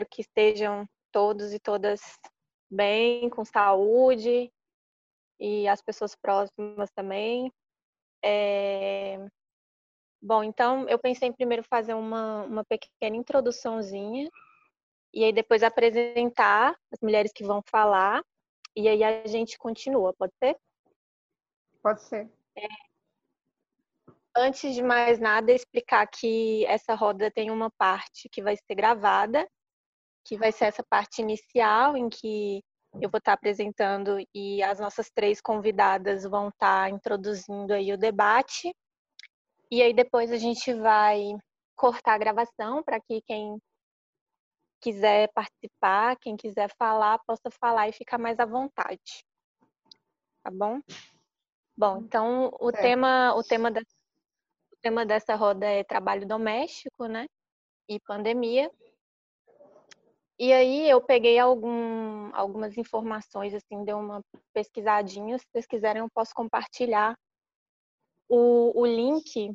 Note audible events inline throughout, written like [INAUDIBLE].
espero que estejam todos e todas bem, com saúde e as pessoas próximas também. É... Bom, então eu pensei em primeiro fazer uma, uma pequena introduçãozinha e aí depois apresentar as mulheres que vão falar e aí a gente continua, pode ser? Pode ser. É, antes de mais nada, explicar que essa roda tem uma parte que vai ser gravada, que vai ser essa parte inicial, em que eu vou estar apresentando e as nossas três convidadas vão estar introduzindo aí o debate. E aí depois a gente vai cortar a gravação para que quem quiser participar, quem quiser falar, possa falar e ficar mais à vontade. Tá bom? Bom, então o é. tema, o tema da, o tema dessa roda é trabalho doméstico, né? E pandemia. E aí eu peguei algum, algumas informações, assim, dei uma pesquisadinha. Se vocês quiserem, eu posso compartilhar o, o link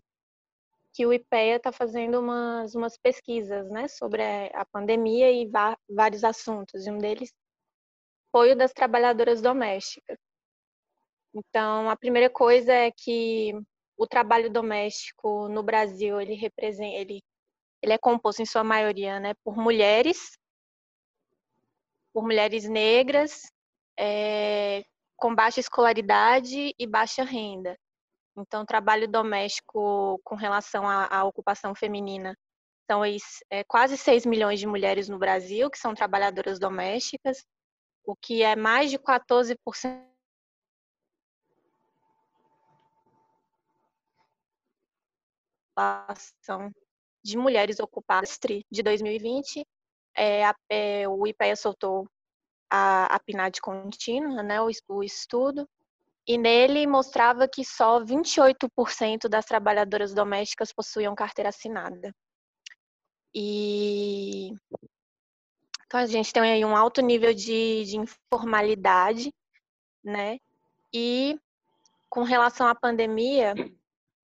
que o IPEA está fazendo umas, umas pesquisas né, sobre a pandemia e vários assuntos, e um deles foi o das trabalhadoras domésticas. Então, a primeira coisa é que o trabalho doméstico no Brasil, ele representa, ele, ele é composto em sua maioria né, por mulheres, por mulheres negras, é, com baixa escolaridade e baixa renda. Então, trabalho doméstico com relação à, à ocupação feminina são é, quase 6 milhões de mulheres no Brasil que são trabalhadoras domésticas, o que é mais de 14% de mulheres ocupadas de 2020. É, a, é, o IPEA soltou a, a PNAD contínua, né, o, o estudo, e nele mostrava que só 28% das trabalhadoras domésticas possuíam carteira assinada. E então a gente tem aí um alto nível de, de informalidade, né? E com relação à pandemia,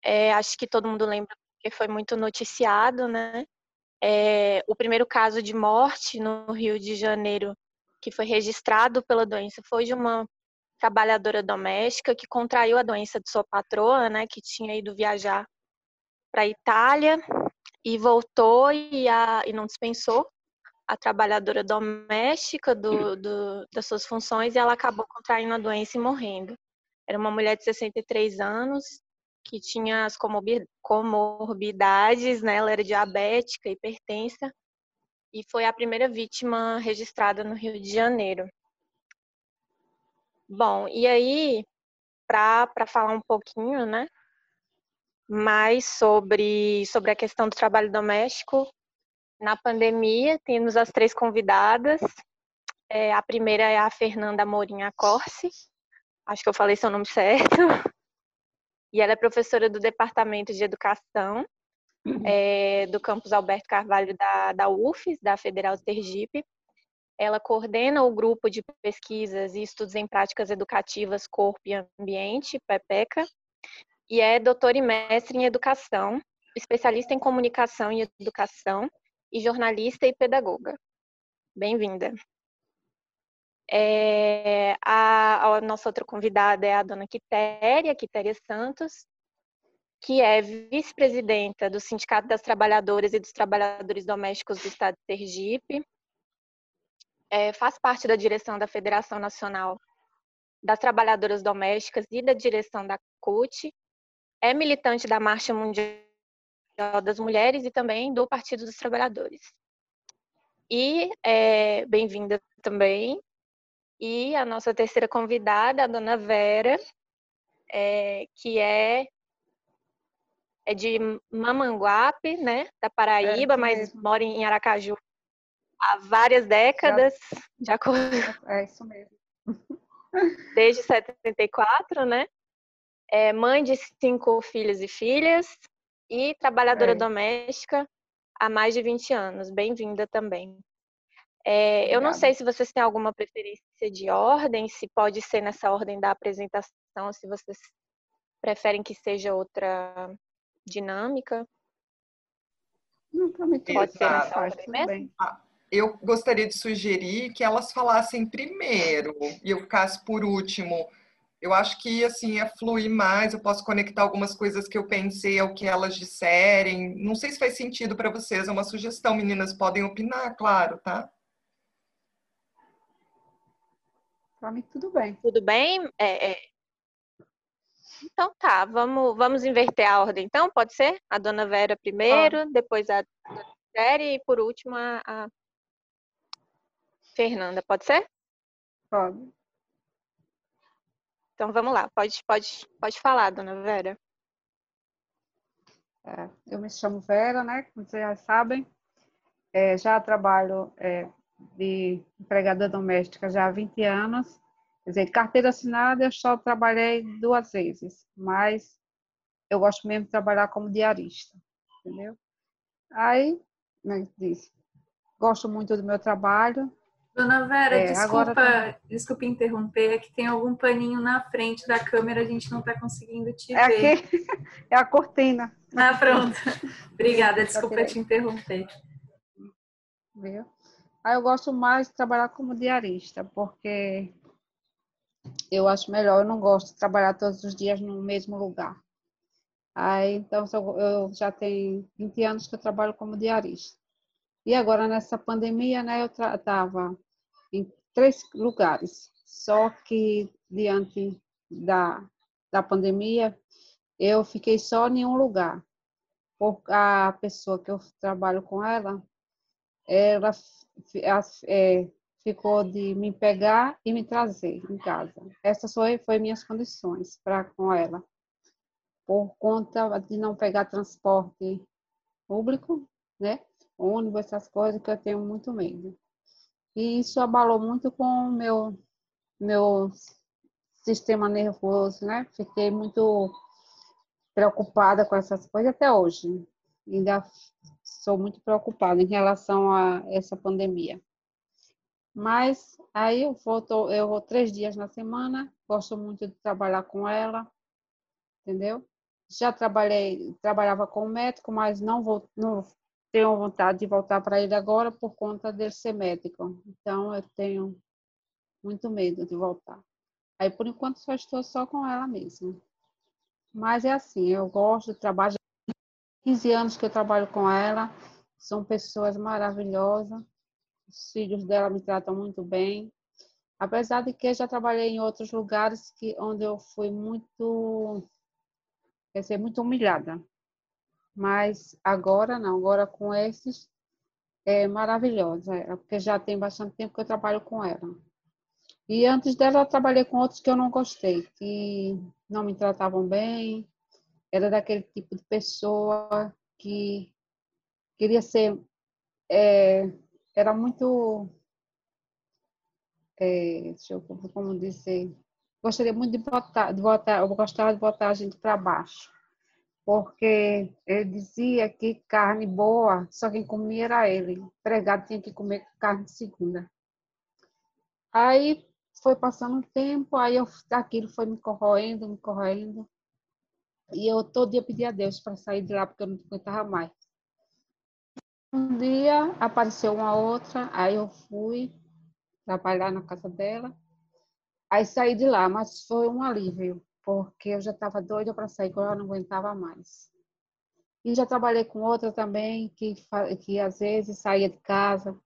é, acho que todo mundo lembra que foi muito noticiado, né? É, o primeiro caso de morte no Rio de Janeiro que foi registrado pela doença foi de uma trabalhadora doméstica que contraiu a doença de sua patroa, né, que tinha ido viajar para a Itália e voltou e, a, e não dispensou a trabalhadora doméstica do, do, das suas funções e ela acabou contraindo a doença e morrendo. Era uma mulher de 63 anos que tinha as comorbidades, né? Ela era diabética, hipertensa e foi a primeira vítima registrada no Rio de Janeiro. Bom, e aí, para falar um pouquinho, né, mais sobre, sobre a questão do trabalho doméstico, na pandemia, temos as três convidadas. É, a primeira é a Fernanda Morinha Corse, acho que eu falei seu nome certo, [LAUGHS] e ela é professora do Departamento de Educação é, do campus Alberto Carvalho da, da UFES, da Federal de Sergipe. Ela coordena o grupo de pesquisas e estudos em práticas educativas Corpo e Ambiente, PEPECA, e é doutora e mestre em educação, especialista em comunicação e educação e jornalista e pedagoga. Bem-vinda. É, a, a, nossa outra convidada é a dona Quitéria, Quitéria Santos, que é vice-presidenta do Sindicato das Trabalhadoras e dos Trabalhadores Domésticos do Estado de Sergipe, é, faz parte da direção da Federação Nacional das Trabalhadoras Domésticas e da direção da CUT, é militante da Marcha Mundial das Mulheres e também do Partido dos Trabalhadores. E é, bem-vinda também. E a nossa terceira convidada, a dona Vera, é, que é, é de Mamanguape, né, da Paraíba, é, mas mora em Aracaju há várias décadas, [LAUGHS] de acordo. [LAUGHS] É isso mesmo. Desde 74, né? É mãe de cinco filhos e filhas e trabalhadora é. doméstica há mais de 20 anos. Bem-vinda também. É, eu não sei se vocês têm alguma preferência de ordem, se pode ser nessa ordem da apresentação, se vocês preferem que seja outra dinâmica. Não, pode ser nessa ordem mesmo? Ah, eu gostaria de sugerir que elas falassem primeiro e eu ficasse por último. Eu acho que assim ia fluir mais, eu posso conectar algumas coisas que eu pensei ao que elas disserem. Não sei se faz sentido para vocês, é uma sugestão, meninas podem opinar, claro, tá? Para mim tudo bem. Tudo bem? É, é... Então tá, vamos, vamos inverter a ordem então, pode ser? A dona Vera primeiro, depois a dona Série e por último a, a Fernanda, pode ser? Pode. Então vamos lá, pode, pode, pode falar, dona Vera. É, eu me chamo Vera, né? Como vocês já sabem. É, já trabalho é, de empregada doméstica já há 20 anos. Quer dizer, carteira assinada eu só trabalhei duas vezes, mas eu gosto mesmo de trabalhar como diarista, entendeu? Aí, é que diz? Gosto muito do meu trabalho, Dona Vera, é, desculpa, tá... desculpa interromper, é que tem algum paninho na frente da câmera, a gente não está conseguindo te é ver. Aqui, [LAUGHS] é a cortina. Ah, pronto. Obrigada, desculpa te interromper. Viu? Aí eu gosto mais de trabalhar como diarista, porque eu acho melhor, eu não gosto de trabalhar todos os dias no mesmo lugar. Aí, então, eu já tenho 20 anos que eu trabalho como diarista. E agora, nessa pandemia, né, eu estava em três lugares. Só que diante da, da pandemia, eu fiquei só em um lugar. Por a pessoa que eu trabalho com ela, ela é, ficou de me pegar e me trazer em casa. Essas foi, foi minhas condições para com ela. Por conta de não pegar transporte público, né? Ônibus, essas coisas que eu tenho muito medo. E isso abalou muito com o meu, meu sistema nervoso, né? Fiquei muito preocupada com essas coisas até hoje. Ainda sou muito preocupada em relação a essa pandemia. Mas aí eu volto, eu vou três dias na semana, gosto muito de trabalhar com ela, entendeu? Já trabalhei, trabalhava com médico, mas não vou, não tenho vontade de voltar para ele agora por conta dele ser médico. Então, eu tenho muito medo de voltar. Aí, por enquanto, só estou só com ela mesmo. Mas é assim, eu gosto de trabalhar. 15 anos que eu trabalho com ela. São pessoas maravilhosas. Os filhos dela me tratam muito bem. Apesar de que eu já trabalhei em outros lugares que, onde eu fui muito, quer dizer, muito humilhada. Mas agora não, agora com esses é maravilhosa, é, porque já tem bastante tempo que eu trabalho com ela. E antes dela eu trabalhei com outros que eu não gostei, que não me tratavam bem, era daquele tipo de pessoa que queria ser, é, era muito, é, deixa eu como dizer, gostaria muito de botar, de botar, eu gostava de botar a gente para baixo porque ele dizia que carne boa, só quem comia era ele. O empregado tinha que comer carne segunda. Aí foi passando um tempo, aí eu, aquilo foi me corroendo, me corroendo. E eu todo dia pedi a Deus para sair de lá, porque eu não aguentava mais. Um dia apareceu uma outra, aí eu fui trabalhar na casa dela. Aí saí de lá, mas foi um alívio, porque eu já estava doida para sair, que eu não aguentava mais. E já trabalhei com outra também, que, que às vezes saía de casa.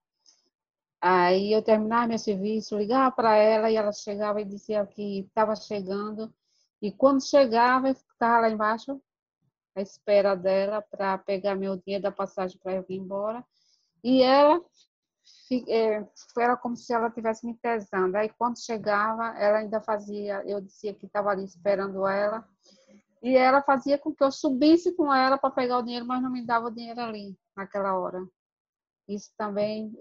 Aí eu terminava meu serviço, ligava para ela e ela chegava e dizia que estava chegando. E quando chegava, eu ficava lá embaixo, à espera dela para pegar meu dinheiro da passagem para eu ir embora. E ela é, era como se ela tivesse me pesando. Aí quando chegava, ela ainda fazia, eu dizia que estava ali esperando ela, e ela fazia com que eu subisse com ela para pegar o dinheiro, mas não me dava o dinheiro ali, naquela hora. Isso também,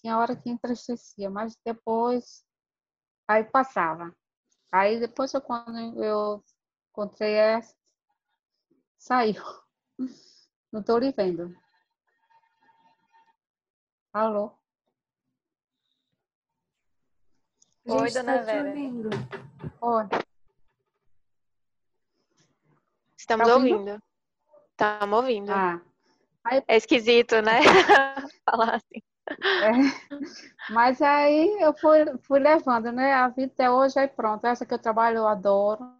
tinha hora que entristecia, mas depois, aí passava. Aí depois, eu, quando eu encontrei essa, saiu. Não estou lhe vendo. Alô? Oi, dona tá Vera. Oi. Estamos tá ouvindo? Estamos ouvindo. Ah. Aí... É esquisito, né? [LAUGHS] Falar assim. É. Mas aí eu fui, fui levando, né? A vida até hoje, aí pronto. Essa que eu trabalho, eu adoro.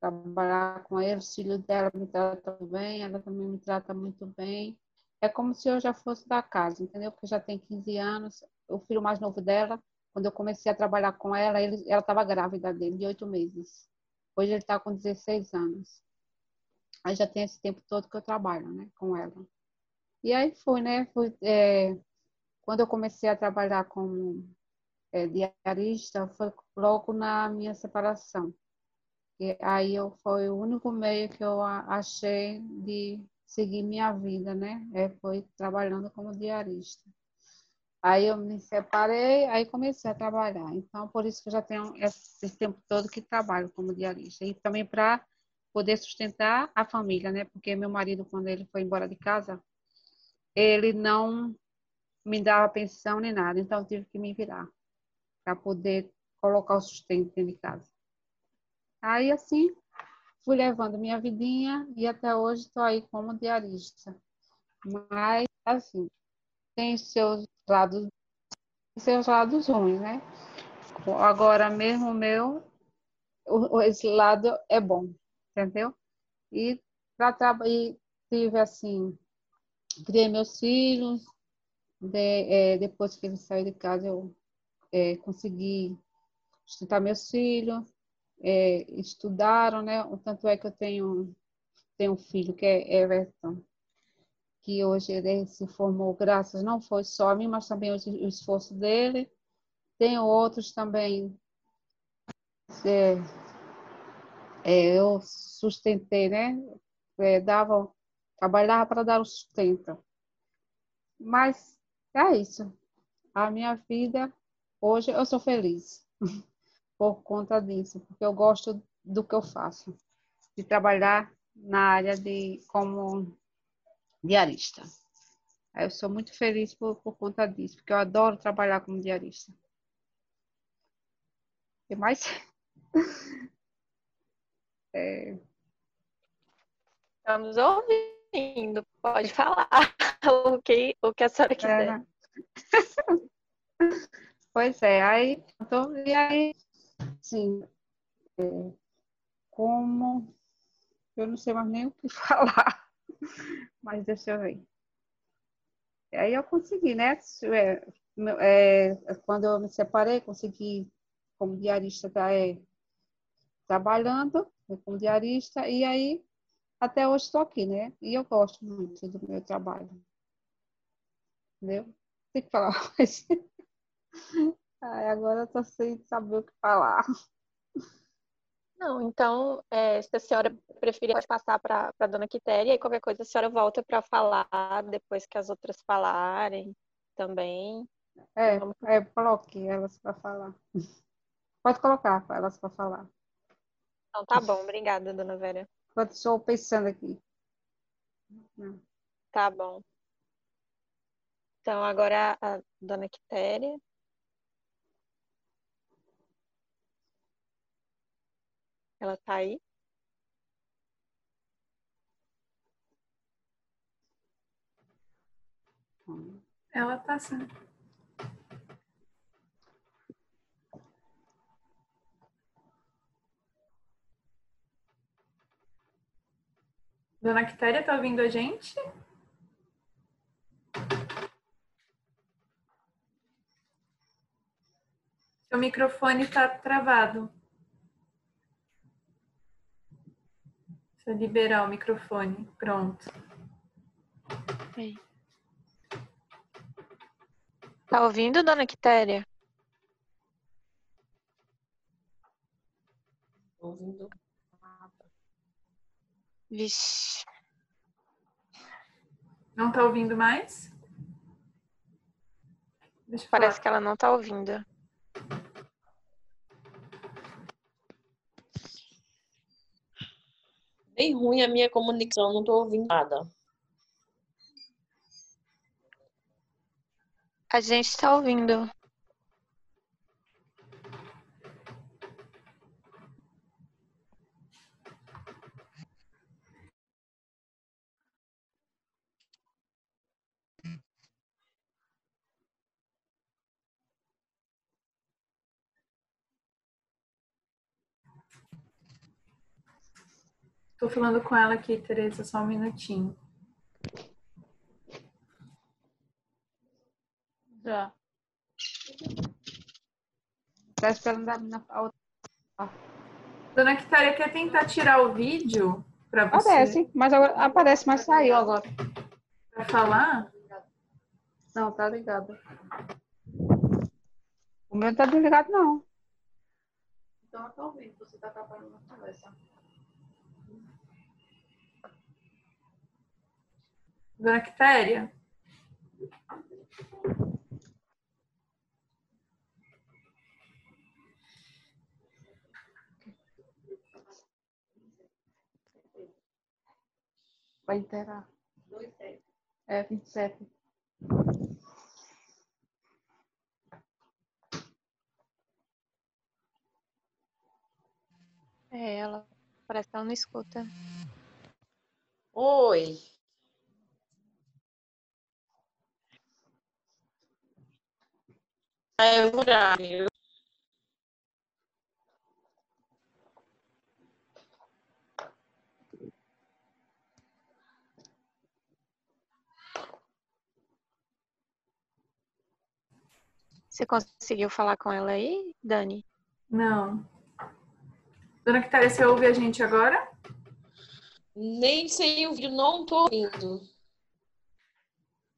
Trabalhar com ele, os filhos dela me tratam bem, ela também me trata muito bem. É como se eu já fosse da casa, entendeu? Porque já tem 15 anos. O filho mais novo dela, quando eu comecei a trabalhar com ela, ele, ela estava grávida dele, de oito meses. Hoje ele está com 16 anos. Aí já tem esse tempo todo que eu trabalho, né, com ela. E aí fui, né? Fui, é, quando eu comecei a trabalhar como é, diarista, foi logo na minha separação. E aí eu, foi o único meio que eu achei de seguir minha vida, né? É, foi trabalhando como diarista. Aí eu me separei, aí comecei a trabalhar. Então, por isso que eu já tenho esse tempo todo que trabalho como diarista. E também para poder sustentar a família, né? Porque meu marido, quando ele foi embora de casa, ele não me dava pensão nem nada. Então, eu tive que me virar para poder colocar o sustento dentro de casa. Aí, assim, fui levando minha vidinha e até hoje estou aí como diarista. Mas, assim, tem seus lados, seus lados ruins, né? Agora mesmo o meu, esse lado é bom, entendeu? E, pra, e tive assim, criei meus filhos, de, é, depois que ele saiu de casa eu é, consegui sustentar meus filhos, é, estudaram, né? Tanto é que eu tenho, tenho um filho que é Everton, que hoje ele se formou graças, não foi só a mim, mas também o, o esforço dele. Tenho outros também. É, é, eu sustentei, né? É, dava, trabalhava para dar o sustento. Mas é isso. A minha vida, hoje, eu sou feliz. [LAUGHS] por conta disso, porque eu gosto do que eu faço, de trabalhar na área de como diarista. Eu sou muito feliz por, por conta disso, porque eu adoro trabalhar como diarista. E mais? [LAUGHS] é... Estamos ouvindo, pode falar [LAUGHS] o que, o que a senhora quiser. É, [LAUGHS] pois é, aí, então, e aí Sim. É, como. Eu não sei mais nem o que [LAUGHS] falar, mas deixa eu ver. Aí eu consegui, né? É, é, quando eu me separei, consegui, como diarista, tá, é, trabalhando né, como diarista, e aí até hoje estou aqui, né? E eu gosto muito do meu trabalho. Entendeu? Tem que falar [LAUGHS] mais. Ai, agora eu tô sem saber o que falar. Não, então, é, se a senhora preferir, pode passar para a dona Quitéria e qualquer coisa a senhora volta para falar depois que as outras falarem também. É, Vamos... é coloque elas para falar. Pode colocar elas para falar. Então tá bom, obrigada, dona Vera. Enquanto estou pensando aqui. Tá bom. Então, agora a dona Quitéria. Ela tá aí? Ela tá sim. Dona Quitéria, tá ouvindo a gente? Seu microfone está travado. Deixa eu liberar o microfone. Pronto. Tá ouvindo, dona Quitéria? Ouvindo. Vixe. Não tá ouvindo mais? Parece falar. que ela não tá ouvindo. bem ruim a minha comunicação, não estou ouvindo nada. A gente está ouvindo. Tô falando com ela aqui, Tereza, só um minutinho. Já. Tá esperando a minha a outra. Dona Quitária, quer tentar tirar o vídeo para você? Aparece, mas agora aparece, mas saiu agora. Pra falar? Não, tá ligado. O meu não tá desligado, não. Então ouvindo, você tá atrapalhando a conversa. Dona Quitéria? Vai inteirar. É, 27. É, ela parece que ela não escuta. Oi. É horário. Você conseguiu falar com ela aí, Dani? Não. Dona Quitéria, você ouve a gente agora? Nem sei o vídeo, não tô ouvindo.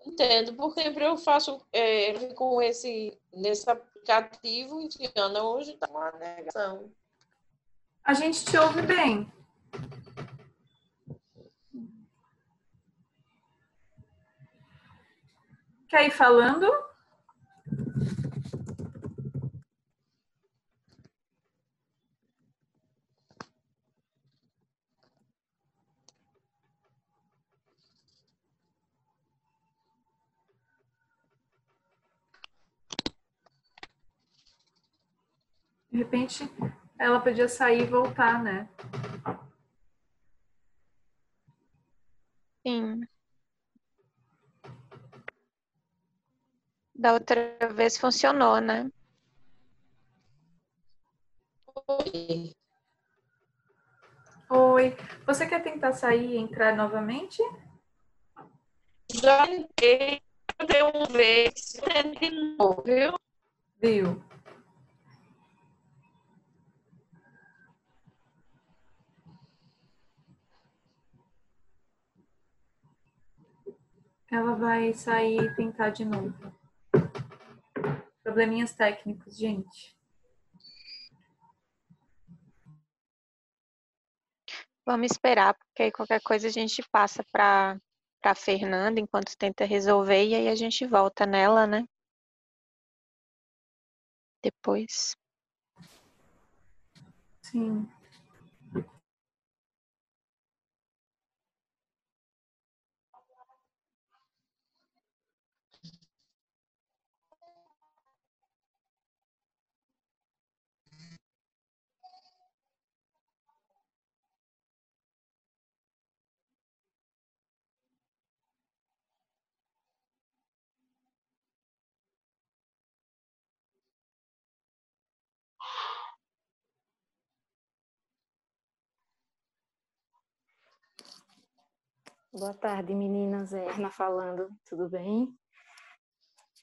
Entendo, porque sempre eu faço é, com esse nesse aplicativo Tiana hoje tá uma negação. A gente te ouve bem. Quer ir falando? De repente, ela podia sair e voltar, né? Sim. Da outra vez funcionou, né? Oi. Oi. Você quer tentar sair e entrar novamente? Já entrei, eu uma vez, de novo, viu? Viu? Ela vai sair e tentar de novo. Probleminhas técnicos, gente. Vamos esperar, porque aí qualquer coisa a gente passa para para Fernanda enquanto tenta resolver e aí a gente volta nela, né? Depois. Sim. Boa tarde, meninas. É Erna falando, tudo bem?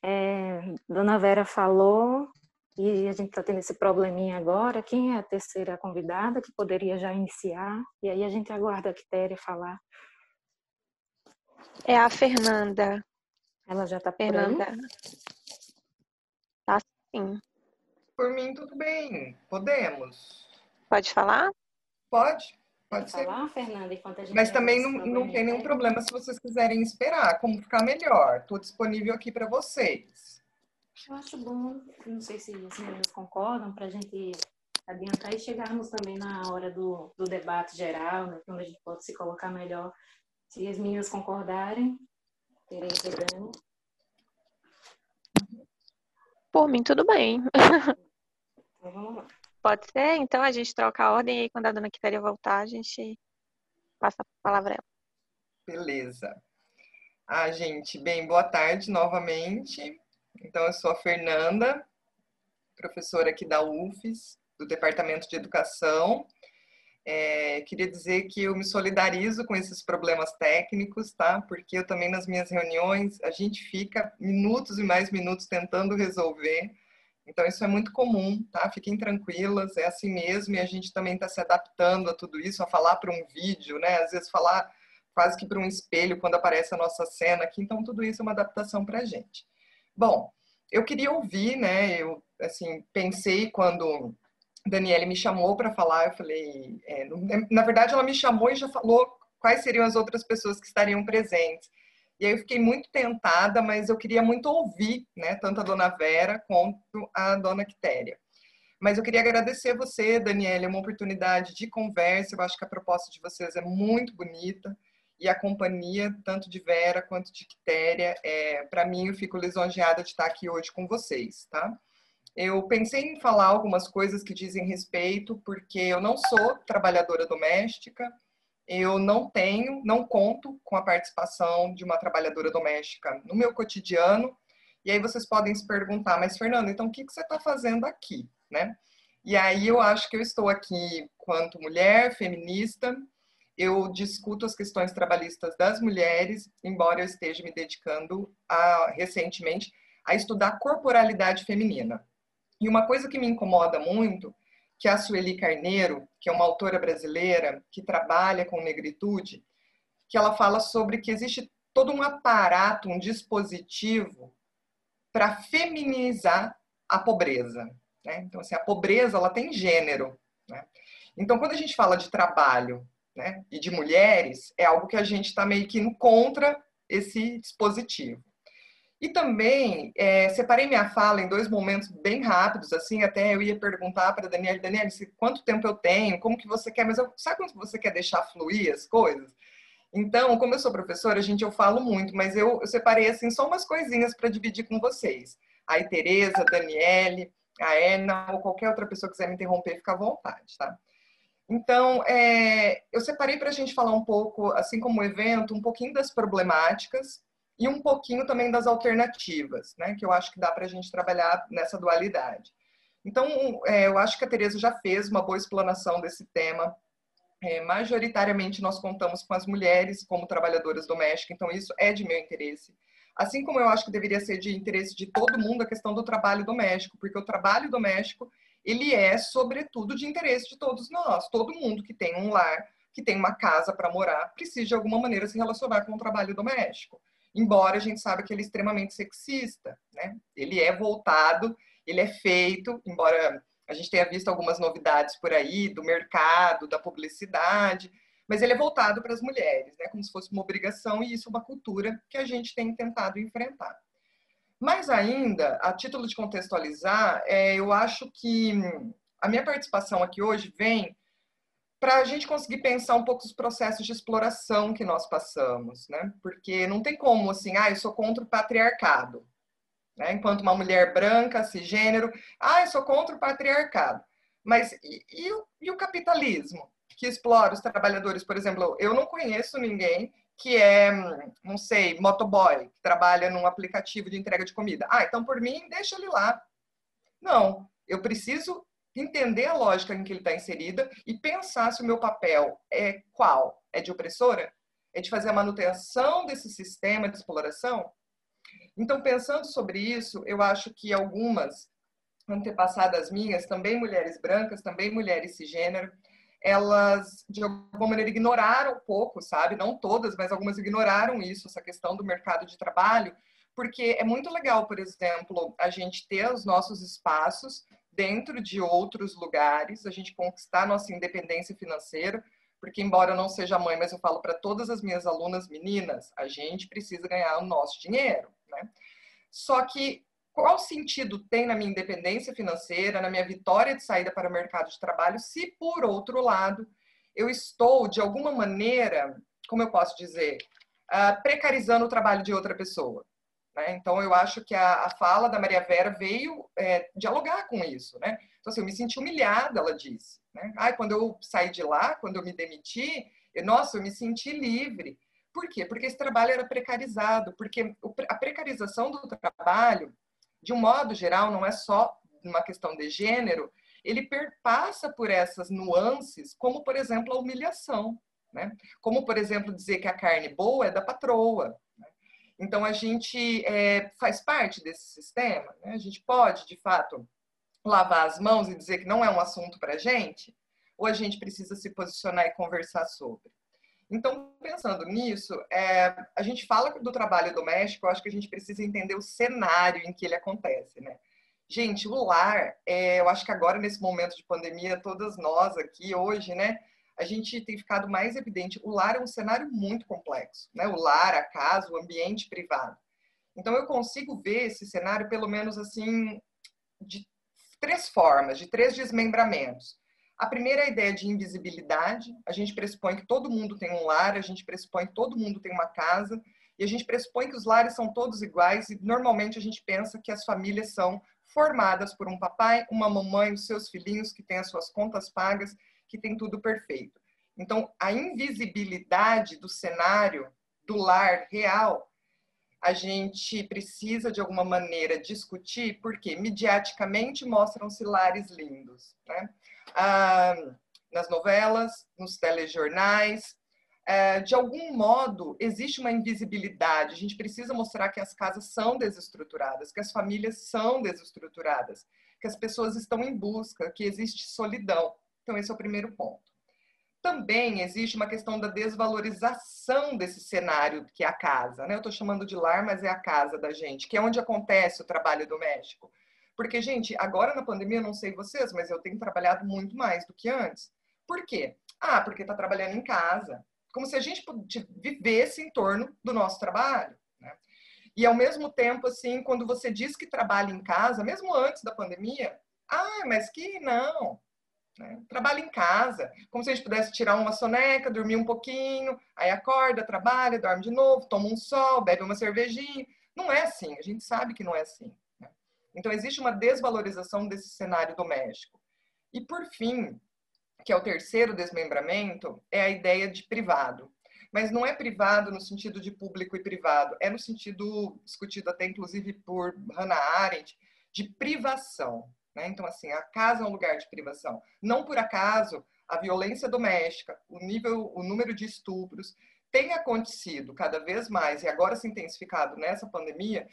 É, Dona Vera falou e a gente está tendo esse probleminha agora. Quem é a terceira convidada que poderia já iniciar? E aí a gente aguarda a Quitéria falar. É a Fernanda. Ela já está por aí? Fernanda. Tá sim. Por mim, tudo bem. Podemos. Pode falar? Pode? Pode Quer ser. falar, Fernanda, enquanto a gente Mas também não, não tem nenhum probleminha problema se vocês quiserem esperar. Como ficar melhor? Estou disponível aqui para vocês. Eu acho bom, não sei se os meninos concordam, para a gente adiantar e chegarmos também na hora do, do debate geral, né, onde a gente pode se colocar melhor. Se as meninas concordarem, Tereza e Dani. Por mim, tudo bem. Então vamos lá. Pode ser? Então a gente troca a ordem e aí quando a dona Quitéria voltar, a gente passa a palavra a ela. Beleza. Ah, gente, bem, boa tarde novamente. Então, eu sou a Fernanda, professora aqui da UFES, do Departamento de Educação. É, queria dizer que eu me solidarizo com esses problemas técnicos, tá? Porque eu também nas minhas reuniões a gente fica minutos e mais minutos tentando resolver. Então isso é muito comum, tá? Fiquem tranquilas, é assim mesmo e a gente também está se adaptando a tudo isso, a falar para um vídeo, né? Às vezes falar quase que para um espelho quando aparece a nossa cena aqui. Então tudo isso é uma adaptação para a gente. Bom, eu queria ouvir, né? Eu assim pensei quando Daniele me chamou para falar, eu falei, é, na verdade ela me chamou e já falou quais seriam as outras pessoas que estariam presentes. E aí eu fiquei muito tentada, mas eu queria muito ouvir, né, tanto a dona Vera quanto a dona Quitéria. Mas eu queria agradecer a você, Daniela, é uma oportunidade de conversa. Eu acho que a proposta de vocês é muito bonita e a companhia, tanto de Vera quanto de Quitéria, é, para mim, eu fico lisonjeada de estar aqui hoje com vocês, tá? Eu pensei em falar algumas coisas que dizem respeito, porque eu não sou trabalhadora doméstica, eu não tenho, não conto com a participação de uma trabalhadora doméstica no meu cotidiano. E aí vocês podem se perguntar, mas Fernando, então o que, que você está fazendo aqui, né? E aí eu acho que eu estou aqui quanto mulher feminista, eu discuto as questões trabalhistas das mulheres, embora eu esteja me dedicando a, recentemente a estudar corporalidade feminina. E uma coisa que me incomoda muito, que a Sueli Carneiro, que é uma autora brasileira que trabalha com negritude, que ela fala sobre que existe todo um aparato, um dispositivo para feminizar a pobreza. Né? Então, assim, a pobreza ela tem gênero. Né? Então, quando a gente fala de trabalho né, e de mulheres, é algo que a gente está meio que contra esse dispositivo. E também é, separei minha fala em dois momentos bem rápidos, assim, até eu ia perguntar para a Daniela, Daniela, quanto tempo eu tenho, como que você quer, mas eu, sabe quando você quer deixar fluir as coisas? Então, como eu sou professora, gente, eu falo muito, mas eu, eu separei, assim, só umas coisinhas para dividir com vocês. Aí, Tereza, Daniele, a Erna, ou qualquer outra pessoa que quiser me interromper, fica à vontade, tá? Então, é, eu separei para a gente falar um pouco, assim como o evento, um pouquinho das problemáticas, e um pouquinho também das alternativas, né, que eu acho que dá para a gente trabalhar nessa dualidade. Então, é, eu acho que a Tereza já fez uma boa explanação desse tema. É, majoritariamente, nós contamos com as mulheres como trabalhadoras domésticas, então isso é de meu interesse. Assim como eu acho que deveria ser de interesse de todo mundo a questão do trabalho doméstico, porque o trabalho doméstico, ele é, sobretudo, de interesse de todos nós. Todo mundo que tem um lar, que tem uma casa para morar, precisa de alguma maneira se relacionar com o trabalho doméstico embora a gente saiba que ele é extremamente sexista, né? Ele é voltado, ele é feito, embora a gente tenha visto algumas novidades por aí do mercado, da publicidade, mas ele é voltado para as mulheres, né? Como se fosse uma obrigação e isso é uma cultura que a gente tem tentado enfrentar. Mais ainda, a título de contextualizar, é, eu acho que a minha participação aqui hoje vem para a gente conseguir pensar um pouco os processos de exploração que nós passamos, né? Porque não tem como assim, ah, eu sou contra o patriarcado, né? Enquanto uma mulher branca, cisgênero, ah, eu sou contra o patriarcado. Mas e, e, o, e o capitalismo que explora os trabalhadores, por exemplo, eu não conheço ninguém que é, não sei, motoboy, que trabalha num aplicativo de entrega de comida. Ah, então por mim, deixa ele lá. Não, eu preciso entender a lógica em que ele está inserida e pensar se o meu papel é qual? É de opressora? É de fazer a manutenção desse sistema de exploração? Então, pensando sobre isso, eu acho que algumas antepassadas minhas, também mulheres brancas, também mulheres cisgênero, elas de alguma maneira ignoraram um pouco, sabe? Não todas, mas algumas ignoraram isso, essa questão do mercado de trabalho, porque é muito legal, por exemplo, a gente ter os nossos espaços dentro de outros lugares, a gente conquistar nossa independência financeira, porque embora eu não seja mãe, mas eu falo para todas as minhas alunas meninas, a gente precisa ganhar o nosso dinheiro, né? Só que qual sentido tem na minha independência financeira, na minha vitória de saída para o mercado de trabalho, se por outro lado eu estou de alguma maneira, como eu posso dizer, uh, precarizando o trabalho de outra pessoa? Né? Então, eu acho que a, a, fala da Maria Vera veio é, dialogar com isso. Né? Então, assim, eu me senti humilhada, ela disse. Né? Ah, quando eu saí de lá, quando eu me demiti, eu, nossa, eu me senti livre. Por quê? Porque esse trabalho era precarizado, porque a precarização do trabalho, de um modo geral, não é só uma questão de gênero, ele perpassa por essas nuances, como, por exemplo, a humilhação. Né? Como, por exemplo, dizer que a carne boa é da patroa. Então, a gente é, faz parte desse sistema. Né? A gente pode, de fato, lavar as mãos e dizer que não é um assunto para a gente? Ou a gente precisa se posicionar e conversar sobre? Então, pensando nisso, é, a gente fala do trabalho doméstico, eu acho que a gente precisa entender o cenário em que ele acontece, né? Gente, o lar, é, eu acho que agora, nesse momento de pandemia, todas nós aqui hoje, né, a gente tem ficado mais evidente. O lar é um cenário muito complexo, né? O lar, a casa, o ambiente privado. Então, eu consigo ver esse cenário, pelo menos assim, de três formas, de três desmembramentos. A primeira é a ideia de invisibilidade. A gente pressupõe que todo mundo tem um lar, a gente pressupõe que todo mundo tem uma casa, e a gente pressupõe que os lares são todos iguais, e normalmente a gente pensa que as famílias são formadas por um papai, uma mamãe, os seus filhinhos que têm as suas contas pagas, que tem tudo perfeito. Então, a invisibilidade do cenário do lar real, a gente precisa de alguma maneira discutir, porque mediaticamente mostram-se lares lindos, né? ah, nas novelas, nos telejornais. Ah, de algum modo, existe uma invisibilidade. A gente precisa mostrar que as casas são desestruturadas, que as famílias são desestruturadas, que as pessoas estão em busca, que existe solidão. Então, esse é o primeiro ponto. Também existe uma questão da desvalorização desse cenário que é a casa. Né? Eu estou chamando de lar, mas é a casa da gente, que é onde acontece o trabalho doméstico. Porque, gente, agora na pandemia, eu não sei vocês, mas eu tenho trabalhado muito mais do que antes. Por quê? Ah, porque está trabalhando em casa. Como se a gente vivesse em torno do nosso trabalho. Né? E ao mesmo tempo, assim, quando você diz que trabalha em casa, mesmo antes da pandemia, ah, mas que não. Né? Trabalha em casa, como se a gente pudesse tirar uma soneca, dormir um pouquinho, aí acorda, trabalha, dorme de novo, toma um sol, bebe uma cervejinha. Não é assim, a gente sabe que não é assim. Então, existe uma desvalorização desse cenário doméstico. E, por fim, que é o terceiro desmembramento, é a ideia de privado. Mas não é privado no sentido de público e privado, é no sentido discutido até inclusive por Hannah Arendt, de privação. Né? Então, assim, a casa é um lugar de privação. Não por acaso a violência doméstica, o nível, o número de estupros tem acontecido cada vez mais e agora se intensificado nessa pandemia,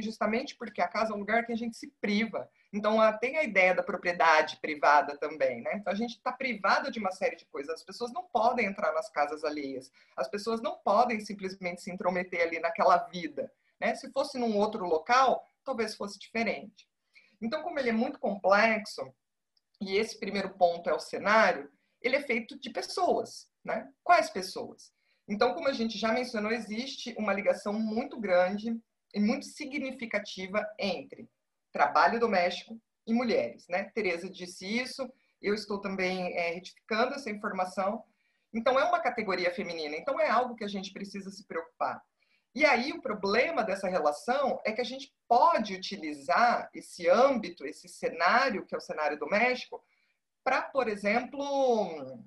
justamente porque a casa é um lugar que a gente se priva. Então, tem a ideia da propriedade privada também, né? Então, a gente está privada de uma série de coisas. As pessoas não podem entrar nas casas alheias. As pessoas não podem simplesmente se intrometer ali naquela vida. Né? Se fosse num outro local, talvez fosse diferente. Então, como ele é muito complexo, e esse primeiro ponto é o cenário, ele é feito de pessoas. Né? Quais pessoas? Então, como a gente já mencionou, existe uma ligação muito grande e muito significativa entre trabalho doméstico e mulheres. Né? Tereza disse isso, eu estou também é, retificando essa informação. Então, é uma categoria feminina, então é algo que a gente precisa se preocupar. E aí, o problema dessa relação é que a gente pode utilizar esse âmbito, esse cenário, que é o cenário doméstico, para, por exemplo,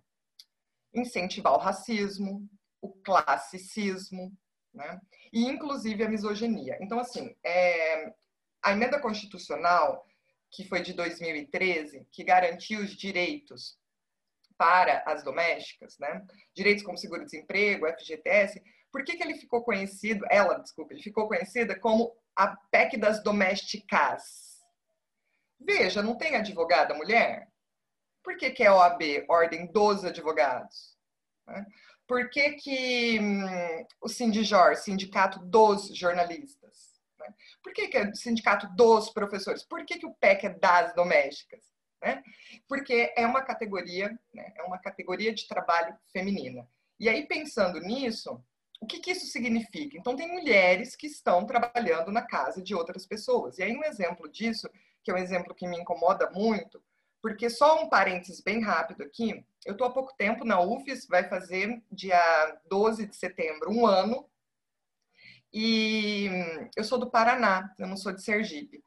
incentivar o racismo, o classicismo, né? e inclusive a misoginia. Então, assim, é, a emenda constitucional, que foi de 2013, que garantiu os direitos para as domésticas, né? direitos como seguro-desemprego, FGTS, por que, que ele ficou conhecido, ela, desculpa, ele ficou conhecida como a PEC das domésticas? Veja, não tem advogada mulher? Por que, que é OAB, Ordem dos Advogados? Né? Por que, que hum, o Sindijor, Sindicato dos Jornalistas? Né? Por que, que é o Sindicato dos Professores? Por que, que o PEC é das domésticas? Né? Porque é uma categoria, né? é uma categoria de trabalho feminina. E aí, pensando nisso, o que, que, isso significa? Então, tem mulheres que estão trabalhando na casa de outras pessoas. E aí, um exemplo disso, que é um exemplo que me incomoda muito, porque só um parênteses bem rápido aqui, eu estou há pouco tempo na UFES, vai fazer dia 12 de setembro, um ano, e eu sou do Paraná, eu não sou de Sergipe.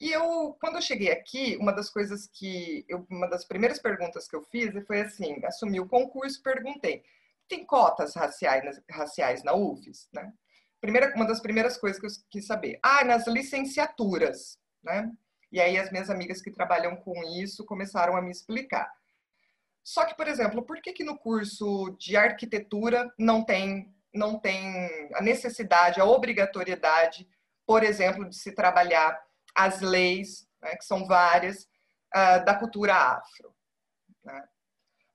E eu, quando eu cheguei aqui, uma das coisas que, eu, uma das primeiras perguntas que eu fiz foi assim, assumi o concurso, perguntei, tem cotas raciais, raciais na UFES, né? Primeira, uma das primeiras coisas que eu quis saber. Ah, nas licenciaturas, né? E aí as minhas amigas que trabalham com isso começaram a me explicar. Só que, por exemplo, por que, que no curso de arquitetura não tem, não tem a necessidade, a obrigatoriedade, por exemplo, de se trabalhar as leis, né, que são várias, uh, da cultura afro? Né?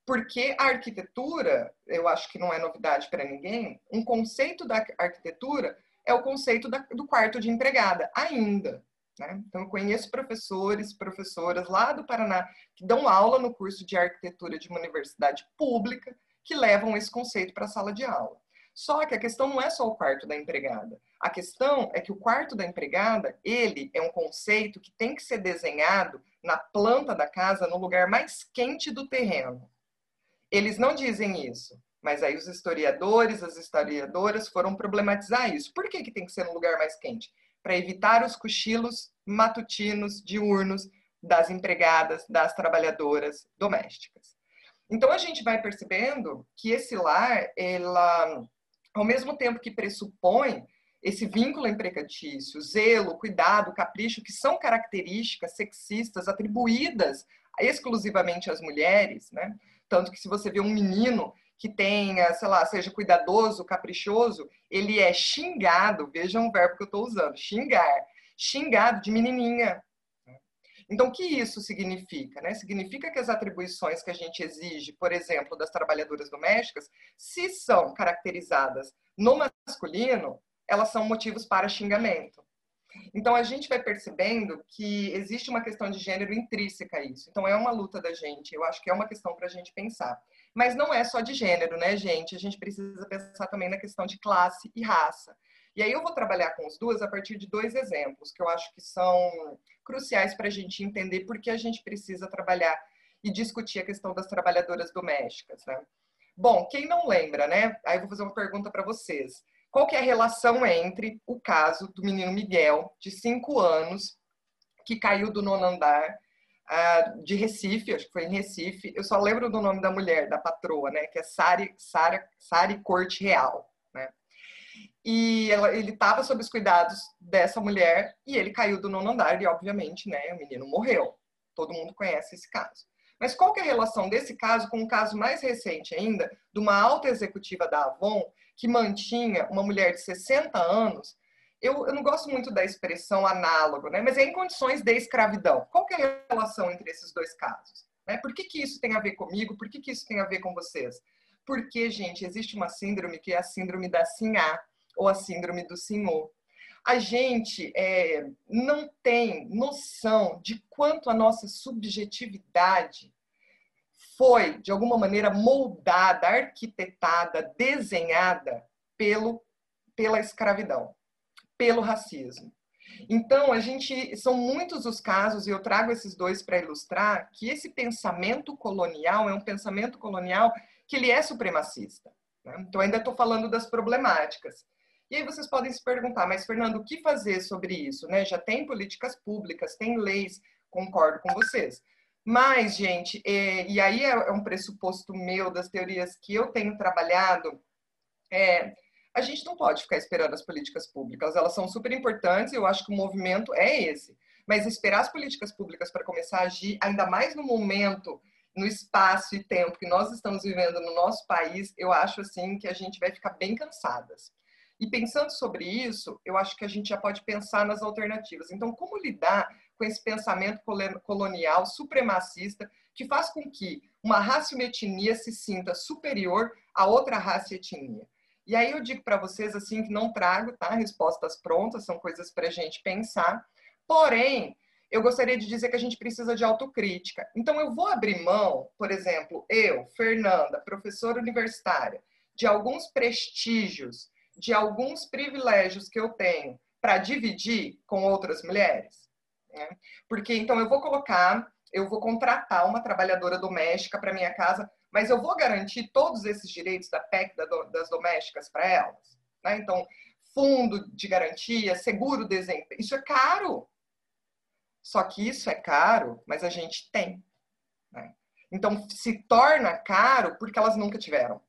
Porque a arquitetura, eu acho que não é novidade para ninguém, um conceito da arquitetura é o conceito da, do quarto de empregada, ainda. Né? Então, eu conheço professores, professoras lá do Paraná que dão aula no curso de arquitetura de uma universidade pública que levam esse conceito para a sala de aula. Só que a questão não é só o quarto da empregada. A questão é que o quarto da empregada, ele é um conceito que tem que ser desenhado na planta da casa, no lugar mais quente do terreno. Eles não dizem isso, mas aí os historiadores, as historiadoras foram problematizar isso. Por que, que tem que ser no lugar mais quente? para evitar os cochilos matutinos, diurnos das empregadas, das trabalhadoras domésticas. Então a gente vai percebendo que esse lar, ela, ao mesmo tempo que pressupõe esse vínculo empregatício, zelo, cuidado, capricho, que são características sexistas atribuídas exclusivamente às mulheres, né? Tanto que se você vê um menino que tenha, sei lá, seja cuidadoso, caprichoso, ele é xingado, vejam o verbo que eu estou usando, xingar, xingado de menininha. Então, o que isso significa? Né? Significa que as atribuições que a gente exige, por exemplo, das trabalhadoras domésticas, se são caracterizadas no masculino, elas são motivos para xingamento. Então, a gente vai percebendo que existe uma questão de gênero intrínseca a isso. Então, é uma luta da gente, eu acho que é uma questão para a gente pensar. Mas não é só de gênero, né, gente? A gente precisa pensar também na questão de classe e raça. E aí eu vou trabalhar com as duas a partir de dois exemplos que eu acho que são cruciais para a gente entender por que a gente precisa trabalhar e discutir a questão das trabalhadoras domésticas, né? Bom, quem não lembra, né? Aí eu vou fazer uma pergunta para vocês. Qual que é a relação entre o caso do menino Miguel, de cinco anos, que caiu do nono andar uh, de Recife, acho que foi em Recife. Eu só lembro do nome da mulher, da patroa, né? Que é Sari, Sara, Sari Corte Real, né? E ela, ele estava sob os cuidados dessa mulher e ele caiu do nono andar e, obviamente, né, o menino morreu. Todo mundo conhece esse caso. Mas qual que é a relação desse caso com um caso mais recente ainda, de uma alta executiva da Avon, que mantinha uma mulher de 60 anos eu, eu, não gosto muito da expressão análogo, né? mas é em condições de escravidão. Qual que é a relação entre esses dois casos? Né? Por que, que isso tem a ver comigo? Por que, que isso tem a ver com vocês? Porque, gente, existe uma síndrome que é a síndrome da sinhá, ou a síndrome do senhor. A gente é, não tem noção de quanto a nossa subjetividade foi, de alguma maneira, moldada, arquitetada, desenhada pelo, pela escravidão pelo racismo. Então, a gente são muitos os casos e eu trago esses dois para ilustrar que esse pensamento colonial é um pensamento colonial que ele é supremacista. Né? Então, ainda estou falando das problemáticas. E aí vocês podem se perguntar, mas Fernando, o que fazer sobre isso? Né? Já tem políticas públicas, tem leis, concordo com vocês. Mas, gente, é, e aí é, é um pressuposto meu das teorias que eu tenho trabalhado, é, a gente não pode ficar esperando as políticas públicas. Elas são super importantes e eu acho que o movimento é esse. Mas esperar as políticas públicas para começar a agir, ainda mais no momento, no espaço e tempo que nós estamos vivendo no nosso país, eu acho assim que a gente vai ficar bem cansadas. E pensando sobre isso, eu acho que a gente já pode pensar nas alternativas. Então, como lidar com esse pensamento colonial supremacista que faz com que uma raça e uma etnia se sinta superior a outra raça e etnia? E aí eu digo para vocês assim que não trago, tá? Respostas prontas, são coisas para a gente pensar. Porém, eu gostaria de dizer que a gente precisa de autocrítica. Então eu vou abrir mão, por exemplo, eu, Fernanda, professora universitária, de alguns prestígios, de alguns privilégios que eu tenho para dividir com outras mulheres. Né? Porque então eu vou colocar, eu vou contratar uma trabalhadora doméstica para minha casa mas eu vou garantir todos esses direitos da PEC das domésticas para elas? Né? Então, fundo de garantia, seguro desemprego, isso é caro. Só que isso é caro, mas a gente tem. Né? Então, se torna caro porque elas nunca tiveram.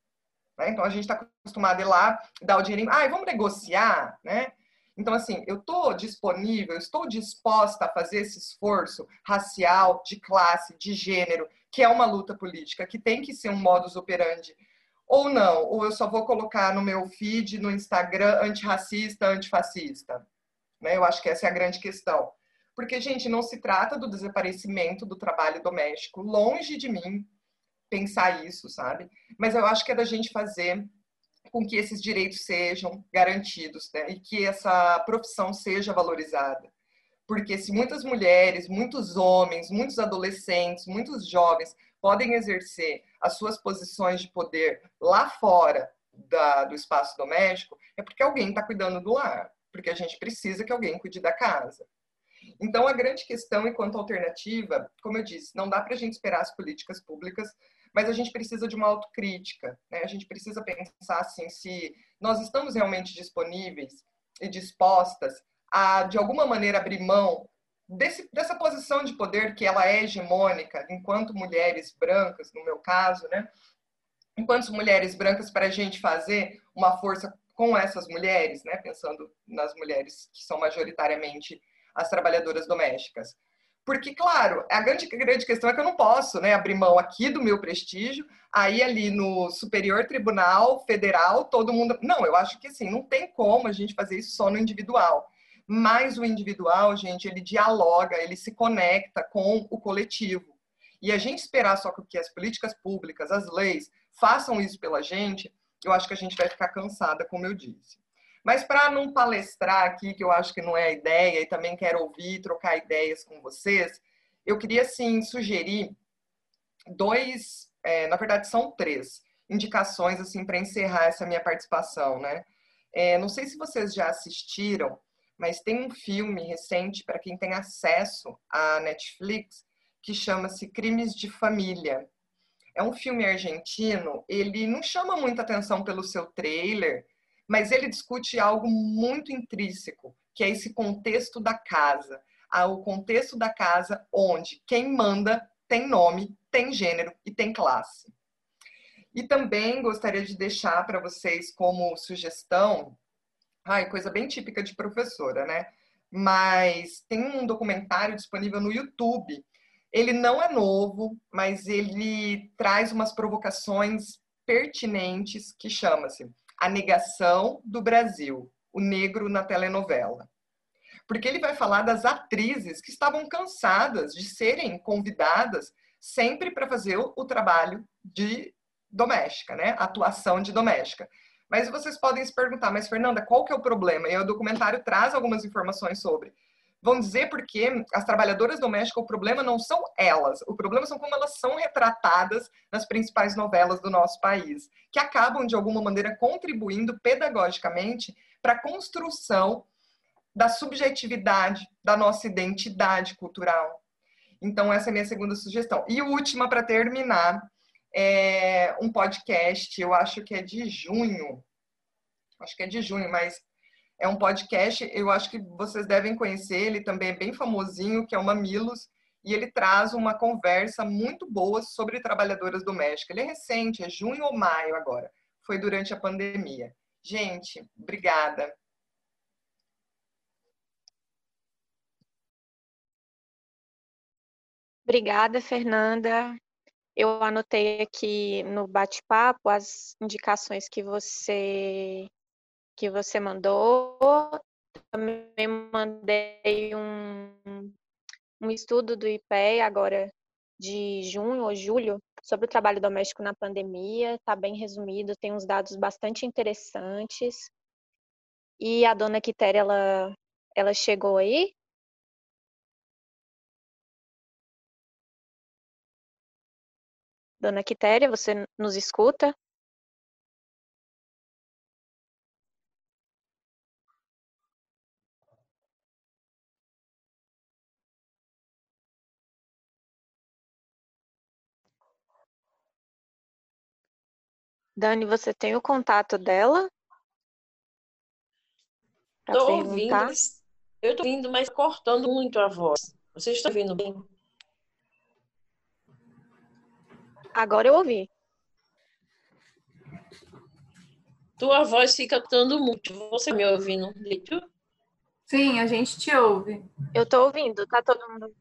Né? Então, a gente está acostumado a ir lá, dar o dinheirinho, ah, vamos negociar, né? Então, assim, eu estou disponível, estou disposta a fazer esse esforço racial, de classe, de gênero, que é uma luta política, que tem que ser um modus operandi, ou não? Ou eu só vou colocar no meu feed, no Instagram, antirracista, antifascista? Né? Eu acho que essa é a grande questão. Porque, gente, não se trata do desaparecimento do trabalho doméstico. Longe de mim pensar isso, sabe? Mas eu acho que é da gente fazer com que esses direitos sejam garantidos né? e que essa profissão seja valorizada. Porque se muitas mulheres, muitos homens, muitos adolescentes, muitos jovens podem exercer as suas posições de poder lá fora da, do espaço doméstico, é porque alguém está cuidando do lar, porque a gente precisa que alguém cuide da casa. Então, a grande questão, enquanto alternativa, como eu disse, não dá para a gente esperar as políticas públicas mas a gente precisa de uma autocrítica, né? A gente precisa pensar assim, se nós estamos realmente disponíveis e dispostas a, de alguma maneira, abrir mão desse, dessa posição de poder que ela é hegemônica, enquanto mulheres brancas, no meu caso, né? Enquanto mulheres brancas, para a gente fazer uma força com essas mulheres, né? Pensando nas mulheres que são majoritariamente as trabalhadoras domésticas. Porque, claro, a grande, grande questão é que eu não posso né, abrir mão aqui do meu prestígio, aí ali no Superior Tribunal Federal, todo mundo. Não, eu acho que assim, não tem como a gente fazer isso só no individual. Mas o individual, gente, ele dialoga, ele se conecta com o coletivo. E a gente esperar só que as políticas públicas, as leis, façam isso pela gente, eu acho que a gente vai ficar cansada, como eu disse. Mas para não palestrar aqui, que eu acho que não é a ideia, e também quero ouvir, trocar ideias com vocês, eu queria, sim, sugerir dois, é, na verdade são três, indicações, assim, para encerrar essa minha participação, né? É, não sei se vocês já assistiram, mas tem um filme recente, para quem tem acesso à Netflix, que chama-se Crimes de Família. É um filme argentino, ele não chama muita atenção pelo seu trailer, mas ele discute algo muito intrínseco, que é esse contexto da casa. O contexto da casa onde quem manda tem nome, tem gênero e tem classe. E também gostaria de deixar para vocês como sugestão, ai, coisa bem típica de professora, né? Mas tem um documentário disponível no YouTube. Ele não é novo, mas ele traz umas provocações pertinentes que chama-se a negação do Brasil, o negro na telenovela. Porque ele vai falar das atrizes que estavam cansadas de serem convidadas sempre para fazer o trabalho de doméstica, né? Atuação de doméstica. Mas vocês podem se perguntar, mas Fernanda, qual que é o problema? E o documentário traz algumas informações sobre vão dizer porque as trabalhadoras domésticas, o problema não são elas, o problema são como elas são retratadas nas principais novelas do nosso país, que acabam, de alguma maneira, contribuindo pedagogicamente para a construção da subjetividade da nossa identidade cultural. Então, essa é a minha segunda sugestão. E última, para terminar, é um podcast, eu acho que é de junho, acho que é de junho, mas é um podcast, eu acho que vocês devem conhecer, ele também é bem famosinho, que é o Mamilos, e ele traz uma conversa muito boa sobre trabalhadoras domésticas. Ele é recente, é junho ou maio agora. Foi durante a pandemia. Gente, obrigada. Obrigada, Fernanda. Eu anotei aqui no bate-papo as indicações que você que você mandou. Também mandei um, um estudo do IPE agora de junho ou julho sobre o trabalho doméstico na pandemia. Está bem resumido, tem uns dados bastante interessantes. E a dona Quitéria, ela, ela chegou aí? Dona Quitéria, você nos escuta? Dani, você tem o contato dela? Estou ouvindo, eu estou ouvindo, mas cortando muito a voz. Vocês estão ouvindo bem? Agora eu ouvi. Tua voz fica cortando muito. Você me ouvindo, Lítio? Sim, a gente te ouve. Eu tô ouvindo, tá todo mundo.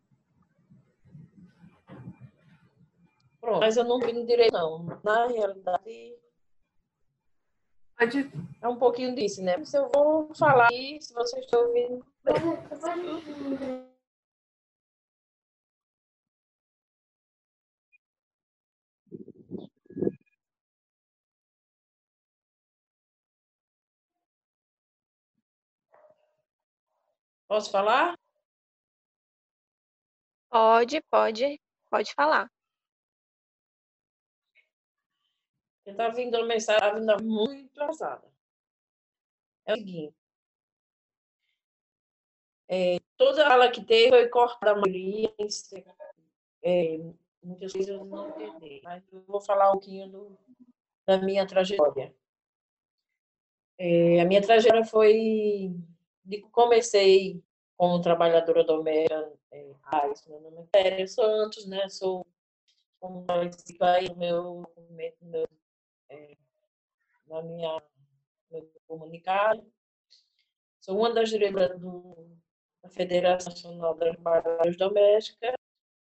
Pronto, mas eu não vi direito, não. Na realidade, Pode. é um pouquinho disso, né? Se eu vou falar aí, se vocês estão ouvindo. Posso falar? Pode, pode, pode falar. Eu estava vindo uma mensagem, muito atrasada. É o seguinte. É, toda a aula que teve foi cortada a maioria. É, muitas coisas eu não entendi. Mas eu vou falar um pouquinho do, da minha trajetória. É, a minha trajetória foi de que comecei como trabalhadora doméstica. É, ah, isso meu nome é Péria Santos, né? Sou como aí no meu, meu é, na minha comunicado. Sou uma das diretoras do, da Federação Nacional das Trabalhadoras Domésticas,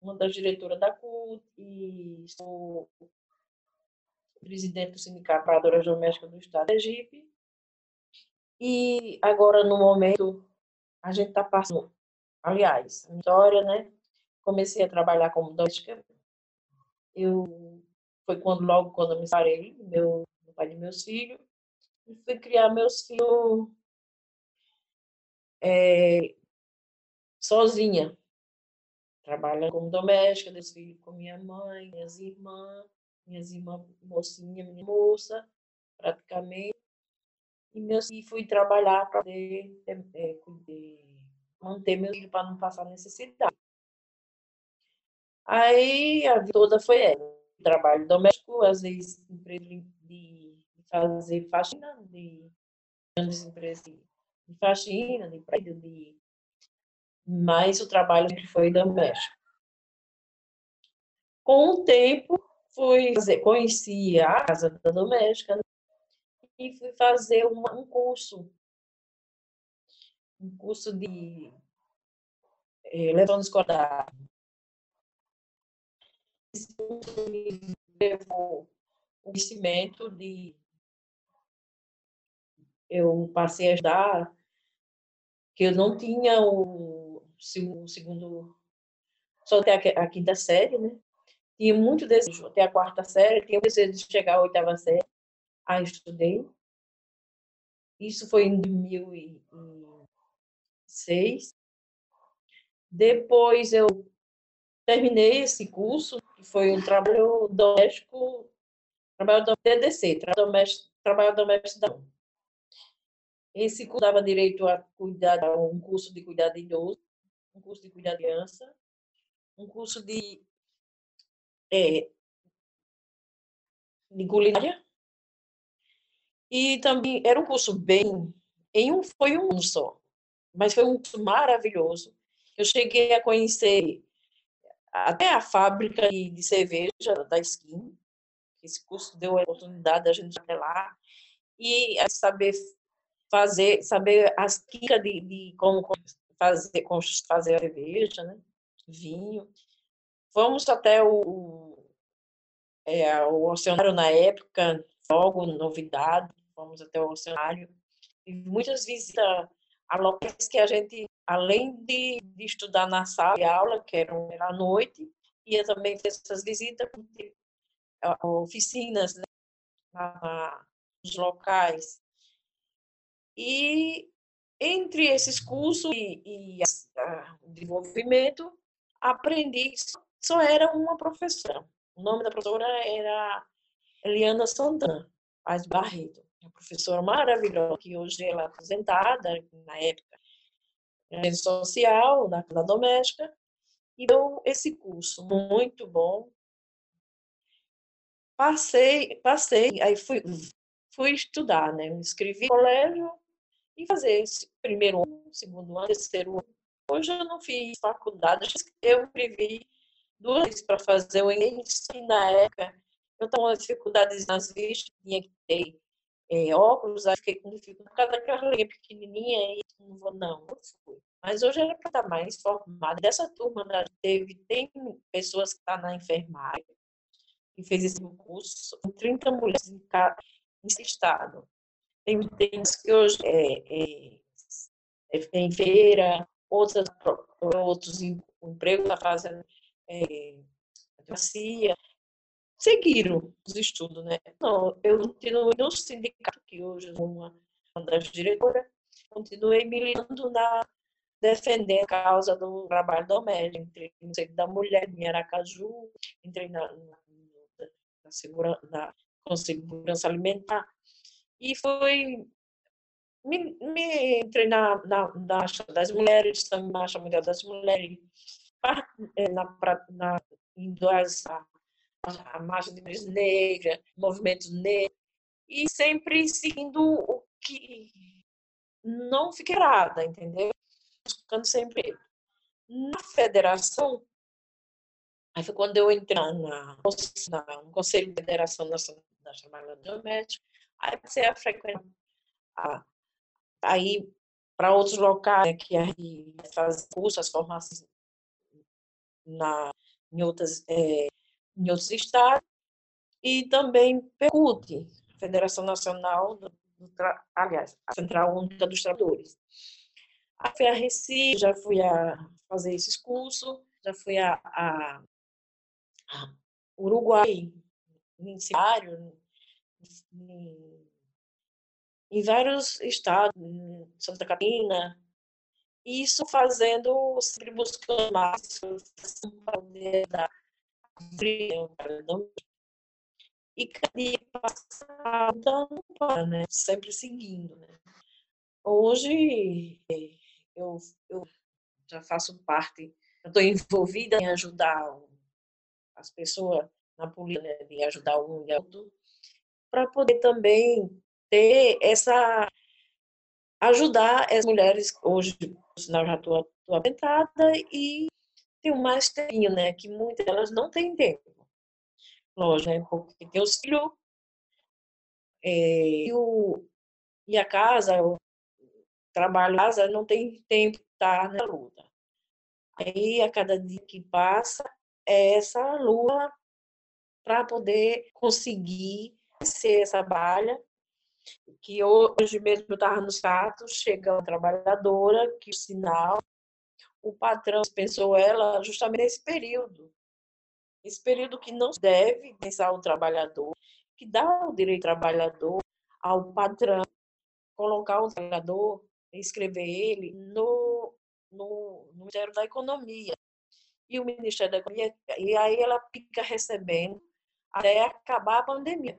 uma das diretoras da CUT e sou presidente do Sindicato Trabalhadoras Domésticas do Estado de Egipto. E agora, no momento, a gente está passando. Aliás, a história, né? Comecei a trabalhar como doméstica. Eu foi quando logo quando eu me separei meu pai de meus filhos e fui criar meus filhos é, sozinha. Trabalhando como doméstica dos filhos com minha mãe minhas irmãs minhas irmãs mocinha minha moça praticamente. E meus e fui trabalhar para poder, é, manter meus filhos para não passar necessidade. Aí a vida toda foi ela trabalho doméstico, às vezes empresa de, fazer faxina, de grandes empresas de, faxina, de prédio, de mas o trabalho sempre foi doméstico. Com o tempo, fui fazer, conheci a casa da doméstica né, e fui fazer uma, um curso, um curso de eletrônica escolar levou conhecimento de eu passei a estudar que eu não tinha o, segundo só até a, quinta série, né? Tinha muito desejo até a quarta série, tinha desejo de chegar à oitava série. Aí estudei. Isso foi em 2006. Depois eu terminei esse curso foi um trabalho doméstico, trabalho do TDC, trabalho doméstico, trabalho doméstico da Esse curso dava direito a cuidar, um curso de cuidado de idoso, um curso de cuidado de criança, um curso de, é, de culinária, e também era um curso bem, em um, foi um só, mas foi um curso maravilhoso. Eu cheguei a conhecer até a fábrica de cerveja da Skin. Esse curso deu a oportunidade da gente até lá e saber fazer, saber as químicas de, de como fazer, fazer a cerveja, né? vinho. Fomos até o, é, o oceanário na época, logo, novidade, fomos até o oceanário. E muitas visitas a locais que a gente, além de, de estudar na sala de aula, que era à noite, ia também fazer essas visitas, oficinas né, nos locais. E entre esses cursos e, e a, o desenvolvimento, aprendi, só era uma professora. O nome da professora era Eliana Santana Paz Barreto uma professora maravilhosa, que hoje ela é aposentada, na época, em social, na casa doméstica, e deu esse curso muito bom. Passei, passei, aí fui, fui estudar, né? Me inscrevi no colégio e fazer esse primeiro ano, segundo ano, terceiro ano. Hoje eu não fiz faculdade, eu escrevi duas vezes para fazer o Enem, e na época eu estava com dificuldades nas vistas, tinha que ter é, óculos, aí fiquei com dificuldade por causa daquela linha pequenininha e não vou, não, não fui. Mas hoje era para estar mais formada. Dessa turma, né, teve, tem pessoas que estão tá na enfermagem, que fez esse curso, 30 mulheres em, cada, estado. Tem, tem que hoje é, é, é em feira, outras, outros empregos está fazendo é, advocacia, seguiram os estudos, né? Não, eu continuei no sindicato, que hoje sou uma, das diretoras, continuei militando na defender a causa do trabalho doméstico, entrei no da Mulher em Aracaju, entrei na, na, na, na, com segurança alimentar, e foi me, me entrei na, na, na das mulheres, também na Marcha Mundial das Mulheres, eh, na, na, indo a marcha de mulheres negras, movimento negro, e sempre seguindo o que não fica errada, entendeu? Buscando sempre. Na federação, aí foi quando eu entrei na, na, no Conselho de Federação Nacional da Chamada Doméstica, aí passei a frequentar, a, aí para outros locais, né, que aí faz cursos, as formações na, em outras é, em outros estados, e também PECUT, Federação Nacional do, do aliás, a Central Única dos Trabalhadores. A fui a Recife, já fui a fazer esses cursos, já fui a, a, a Uruguai, em em, em vários estados, em Santa Catarina, isso fazendo, sempre buscando mais para poder dar e cada dia passado né? sempre seguindo. Né? Hoje eu, eu já faço parte, estou envolvida em ajudar as pessoas na política, né? ajudar e outro, para poder também ter essa ajudar as mulheres hoje, sinal já estou aposentada e tem tempinho, né? Que muitas delas não têm tempo. Lógico, né? Porque tem os filhos é, e, o, e a casa, o trabalho, casa não tem tempo de estar na luta. Aí, a cada dia que passa, é essa luta para poder conseguir ser essa balha que hoje mesmo eu estava no status, chega uma trabalhadora, que o sinal o patrão dispensou ela justamente nesse período. Esse período que não deve pensar o trabalhador, que dá o direito ao trabalhador, ao patrão, colocar o trabalhador, escrever ele no, no, no Ministério da Economia. E o Ministério da Economia, e aí ela fica recebendo até acabar a pandemia.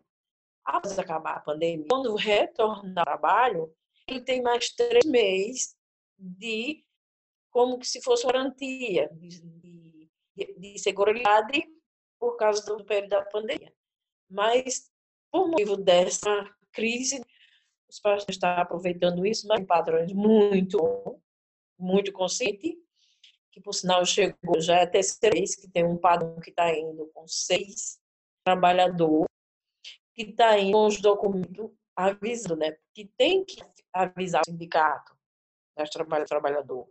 Após acabar a pandemia, quando retorna ao trabalho, ele tem mais três meses de como se fosse garantia de, de, de segurança por causa do período da pandemia. Mas, por motivo dessa crise, os pais estão aproveitando isso, mas padrões muito muito consciente, que por sinal chegou já é a que tem um padrão que está indo com seis trabalhadores, que está indo com os documentos avisando, né? Que tem que avisar o sindicato das trabalhador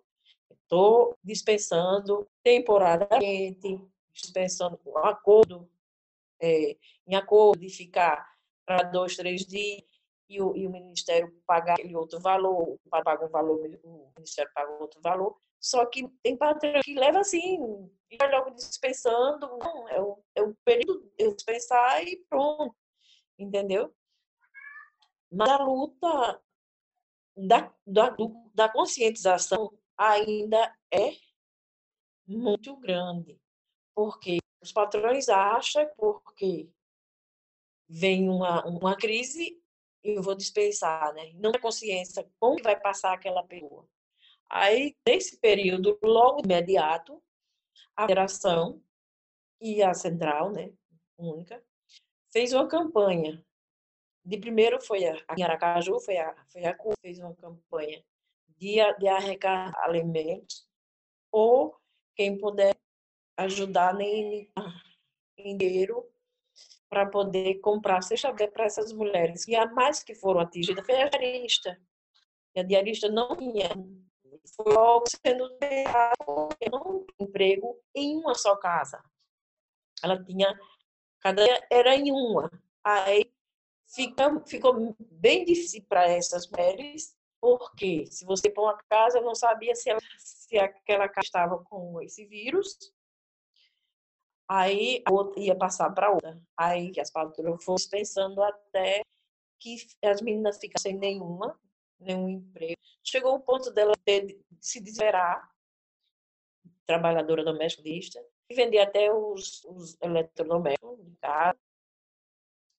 Estou dispensando temporariamente, dispensando com acordo, é, em acordo de ficar para dois, três dias e o, e o Ministério pagar aquele outro valor, paga um valor, o Ministério paga outro valor. Só que tem patrão que leva assim, e vai logo dispensando, não, é o, é o período de eu dispensar e pronto, entendeu? Mas a luta da, da, da conscientização ainda é muito grande, porque os patrões acham porque vem uma, uma crise eu vou dispensar, né? Não tem consciência como vai passar aquela pessoa. Aí, nesse período, logo imediato, a federação e a central, né, única, fez uma campanha. De primeiro foi a, Aracaju, foi a, foi a CU, fez uma campanha de, de arrecadar alimentos, ou quem puder ajudar em, em dinheiro para poder comprar cesta para essas mulheres. E a mais que foram atingidas foi a diarista. E a diarista não tinha, foi logo sendo não emprego em uma só casa. Ela tinha, cada era em uma. Aí fica, ficou bem difícil para essas mulheres, porque se você põe uma casa, não sabia se, ela, se aquela casa estava com esse vírus, aí a outra ia passar para outra. Aí as patrulhas foram pensando até que as meninas ficassem sem nenhuma, nenhum emprego. Chegou o ponto dela ter se desesperar, trabalhadora doméstica, e vender até os, os eletrodomésticos de casa,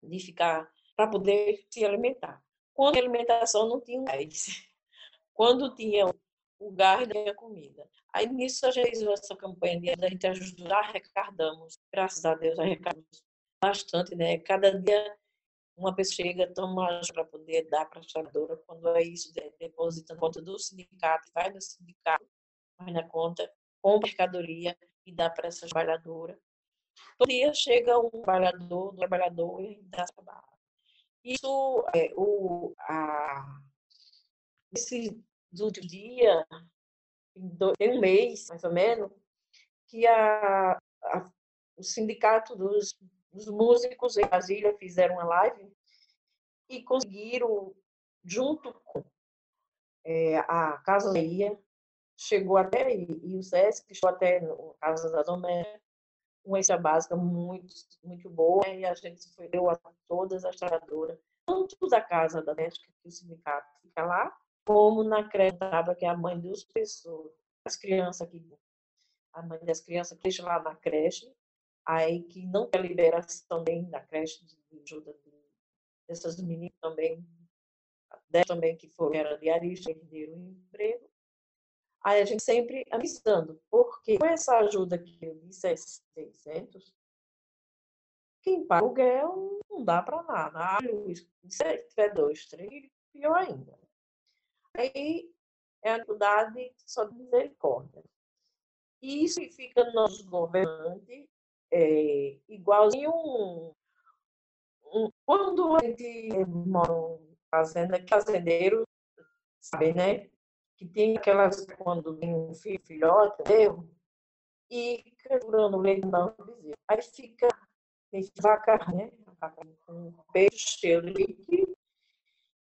de ficar para poder se alimentar. Quando a alimentação não tinha gás, [LAUGHS] quando tinha o gás, tinha comida. Aí nisso a gente fez essa campanha de a gente ajudou, arrecadamos, graças a Deus arrecadamos bastante, né? Cada dia uma pessoa chega, toma para poder dar para a trabalhadora, quando é isso, deposita na conta do sindicato, vai no sindicato, vai na conta, compra mercadoria e dá para essa trabalhadora. Todo dia chega um trabalhador, um trabalhador e dá trabalho. Isso, é, o, a, esse último dia, tem um mês, mais ou menos, que a, a, o sindicato dos, dos músicos em Brasília fizeram uma live e conseguiram, junto com é, a Casa Leia, chegou até, e, o SESC chegou até no Casa da essa básica muito, muito boa, e a gente foi, deu a todas as trabalhadoras, tanto da Casa da Médica, que o sindicato fica lá, como na creche que é a mãe dos pessoas, as crianças que a mãe das crianças que lá na creche, aí que não quer liberação também da creche de ajuda dessas meninas também, também que foram era diarista que deram um emprego, Aí a gente sempre avisando, porque com essa ajuda que disse é 600, quem paga aluguel não dá para nada. Ah, se tiver dois, três, pior ainda. Aí é a dificuldade só de misericórdia. E isso fica nos governantes é, igualzinho um, um, quando a gente mora fazenda, fazendeiro, sabe, né? Que tem aquelas quando tem um filho, filhote, erro, e segurando o leite não Aí fica vaca, né? Com um peixe cheio de leite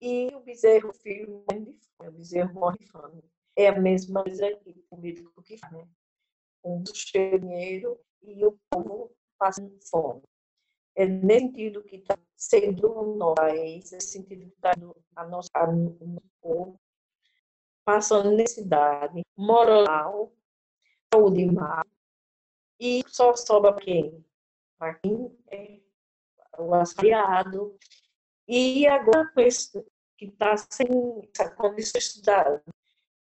e o bezerro, filho, morre de fome. O bezerro morre de fome. É a mesma coisa que o médico que faz, né? Um dinheiro e o povo passando fome. É nesse sentido que está sendo nosso país, nesse sentido que está a nossa, a, o povo passando necessidade moral, saúde má, e só sobra quem? Para quem é o assalariado. E agora, com esse, que está sem essa condição da,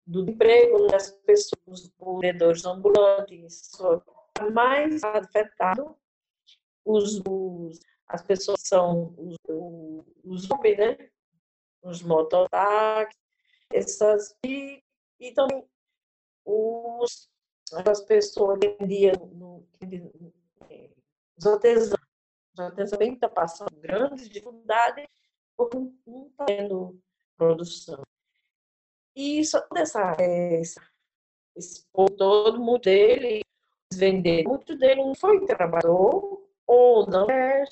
do emprego das pessoas, os vendedores ambulantes, mais afetado os, os, as pessoas são os, os, os né? os mototáxis, essas e, e também os, as pessoas vendiam no, os artesãos. Os artesãos também estão passando grandes dificuldades porque não está tendo produção. E isso, essa, essa, esse todo, muito dele, vender, muito dele não foi trabalhador, ou não é,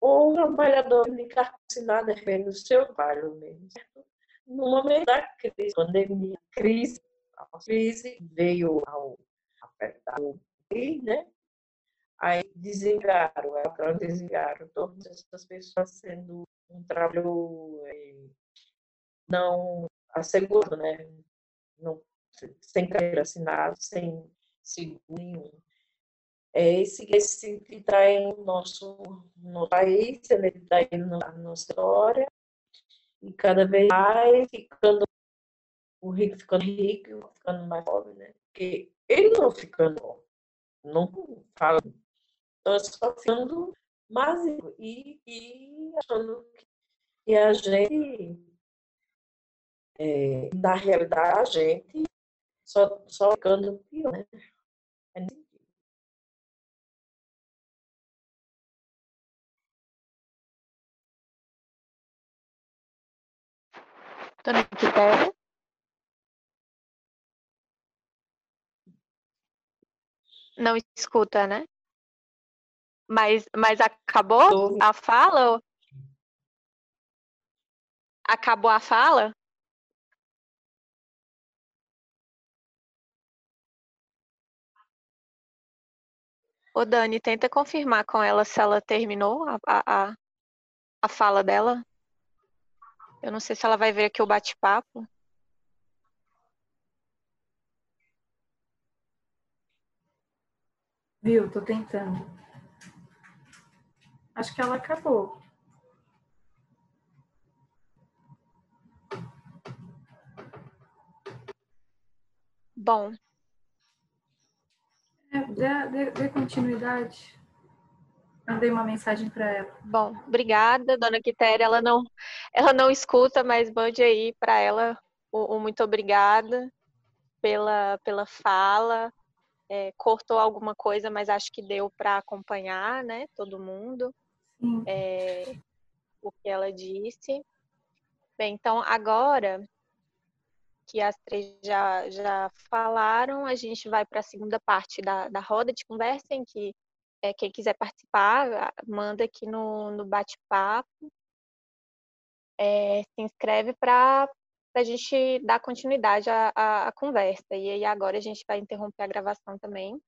ou trabalhador de carteira assinada no seu trabalho mesmo? No momento da crise, pandemia, crise, a crise veio ao apertar o né? Aí desengaram, é, desengaram todas essas pessoas sendo um trabalho é, não assegurado, né? Não, sem carteira assinada, sem seguro nenhum. É esse, esse que está em nosso, no país, ele está aí na nossa história, e cada vez mais ficando o rico ficando rico ficando mais pobre, né? Porque ele não ficando, não fala, então só ficando mais rico e, e achando que a gente, é, na realidade, a gente só, só ficando pior, né? Dona Quitéria? Não escuta, né? Mas, mas acabou a fala? Acabou a fala? Ô, Dani, tenta confirmar com ela se ela terminou a, a, a fala dela. Eu não sei se ela vai ver aqui o bate-papo. Viu? Tô tentando. Acho que ela acabou. Bom. É, dê, dê, dê continuidade. Mandei uma mensagem para ela. Bom, obrigada, dona Quitéria. Ela não, ela não escuta, mas mande aí para ela o, o, muito obrigada pela, pela fala. É, cortou alguma coisa, mas acho que deu para acompanhar, né? Todo mundo. É, o que ela disse. Bem, então agora que as três já, já falaram, a gente vai para a segunda parte da, da roda de conversa, em que é, quem quiser participar, manda aqui no, no bate-papo. É, se inscreve para a gente dar continuidade à, à, à, conversa. E aí agora a gente vai interromper a gravação também